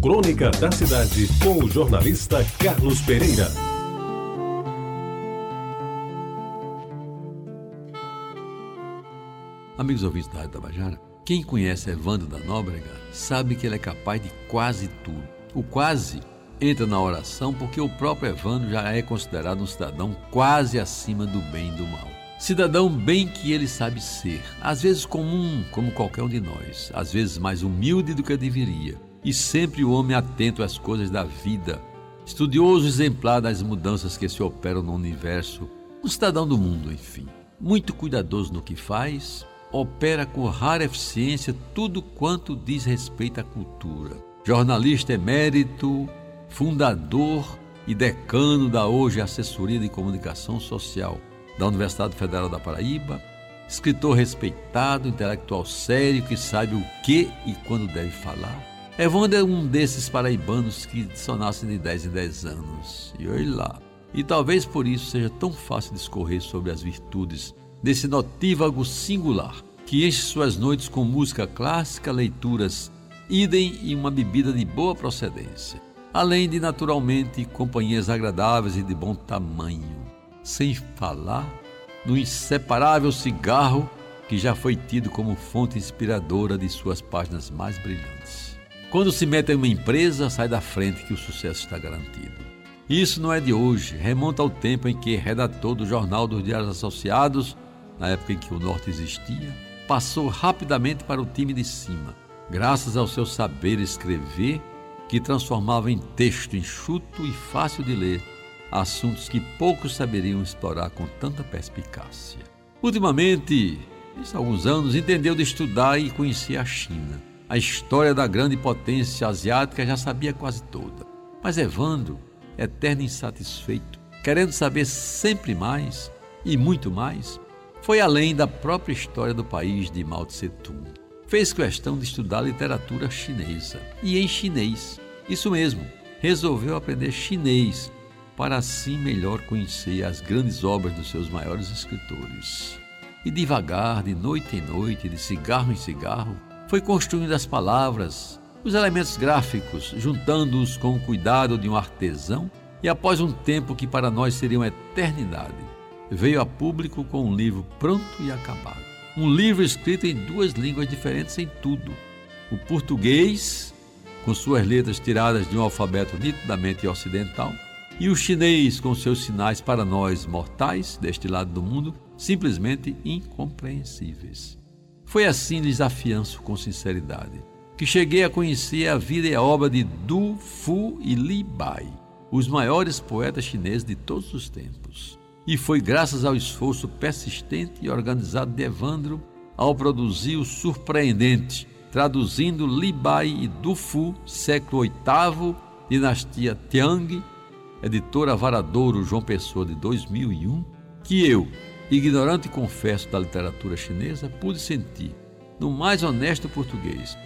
Crônica da Cidade, com o jornalista Carlos Pereira. Amigos ouvintes da Rádio Tabajara, quem conhece Evandro da Nóbrega sabe que ele é capaz de quase tudo. O quase entra na oração porque o próprio Evandro já é considerado um cidadão quase acima do bem e do mal. Cidadão bem que ele sabe ser, às vezes comum, como qualquer um de nós, às vezes mais humilde do que deveria, e sempre o homem atento às coisas da vida, estudioso exemplar das mudanças que se operam no universo, um cidadão do mundo, enfim. Muito cuidadoso no que faz, opera com rara eficiência tudo quanto diz respeito à cultura. Jornalista emérito, fundador e decano da hoje Assessoria de Comunicação Social da Universidade Federal da Paraíba, escritor respeitado, intelectual sério que sabe o que e quando deve falar Evandro é um desses paraibanos que só nascem de 10 em 10 anos. E olha lá. E talvez por isso seja tão fácil discorrer sobre as virtudes desse notívago singular, que enche suas noites com música clássica, leituras, idem e uma bebida de boa procedência. Além de, naturalmente, companhias agradáveis e de bom tamanho. Sem falar no inseparável cigarro que já foi tido como fonte inspiradora de suas páginas mais brilhantes. Quando se mete em uma empresa, sai da frente que o sucesso está garantido. Isso não é de hoje, remonta ao tempo em que redator do Jornal dos Diários Associados, na época em que o Norte existia, passou rapidamente para o time de cima, graças ao seu saber escrever, que transformava em texto enxuto e fácil de ler assuntos que poucos saberiam explorar com tanta perspicácia. Ultimamente, há alguns anos, entendeu de estudar e conhecer a China a história da grande potência asiática já sabia quase toda. Mas Evandro, eterno insatisfeito, querendo saber sempre mais e muito mais, foi além da própria história do país de Mao Tse Tung. Fez questão de estudar literatura chinesa e em chinês. Isso mesmo, resolveu aprender chinês para assim melhor conhecer as grandes obras dos seus maiores escritores. E devagar, de noite em noite, de cigarro em cigarro, foi construindo as palavras, os elementos gráficos, juntando-os com o cuidado de um artesão, e após um tempo que para nós seria uma eternidade, veio a público com um livro pronto e acabado. Um livro escrito em duas línguas diferentes em tudo: o português, com suas letras tiradas de um alfabeto nitidamente ocidental, e o chinês, com seus sinais para nós mortais deste lado do mundo, simplesmente incompreensíveis. Foi assim, lhes afianço com sinceridade, que cheguei a conhecer a vida e a obra de Du Fu e Li Bai, os maiores poetas chineses de todos os tempos. E foi graças ao esforço persistente e organizado de Evandro ao produzir o surpreendente, traduzindo Li Bai e Du Fu, século VIII, dinastia Tiang, editora Varadouro João Pessoa de 2001, que eu, ignorante confesso da literatura chinesa, pude sentir, no mais honesto português,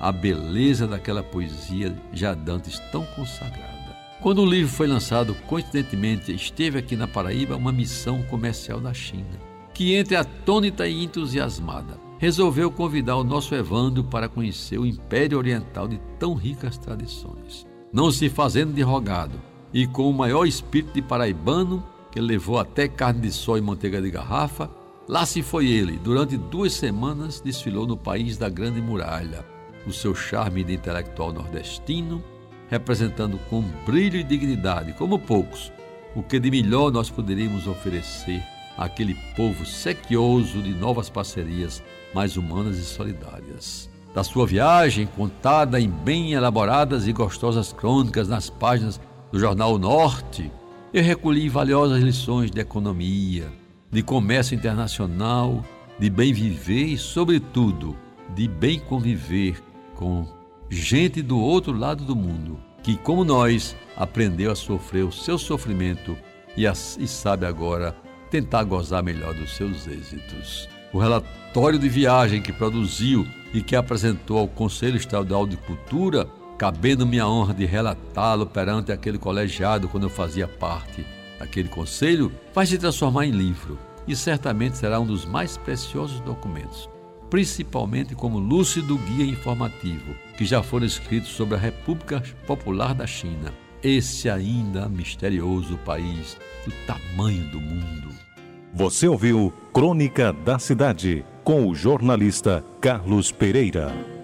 a beleza daquela poesia já dantes tão consagrada. Quando o livro foi lançado, coincidentemente esteve aqui na Paraíba uma missão comercial da China, que entre atônita e entusiasmada, resolveu convidar o nosso Evandro para conhecer o Império Oriental de tão ricas tradições. Não se fazendo de rogado, e com o maior espírito de paraibano, que levou até carne de sol e manteiga de garrafa, lá se foi ele. Durante duas semanas desfilou no país da Grande Muralha, o seu charme de intelectual nordestino, representando com brilho e dignidade, como poucos, o que de melhor nós poderíamos oferecer àquele povo sequioso de novas parcerias mais humanas e solidárias. Da sua viagem, contada em bem elaboradas e gostosas crônicas nas páginas do jornal Norte, eu recolhi valiosas lições de economia, de comércio internacional, de bem viver e, sobretudo, de bem conviver com gente do outro lado do mundo, que, como nós, aprendeu a sofrer o seu sofrimento e, a, e sabe agora tentar gozar melhor dos seus êxitos. O relatório de viagem que produziu e que apresentou ao Conselho Estadual de Cultura cabendo-me a honra de relatá-lo perante aquele colegiado quando eu fazia parte daquele conselho, vai se transformar em livro e certamente será um dos mais preciosos documentos, principalmente como lúcido guia informativo, que já foram escritos sobre a República Popular da China, esse ainda misterioso país do tamanho do mundo. Você ouviu Crônica da Cidade com o jornalista Carlos Pereira.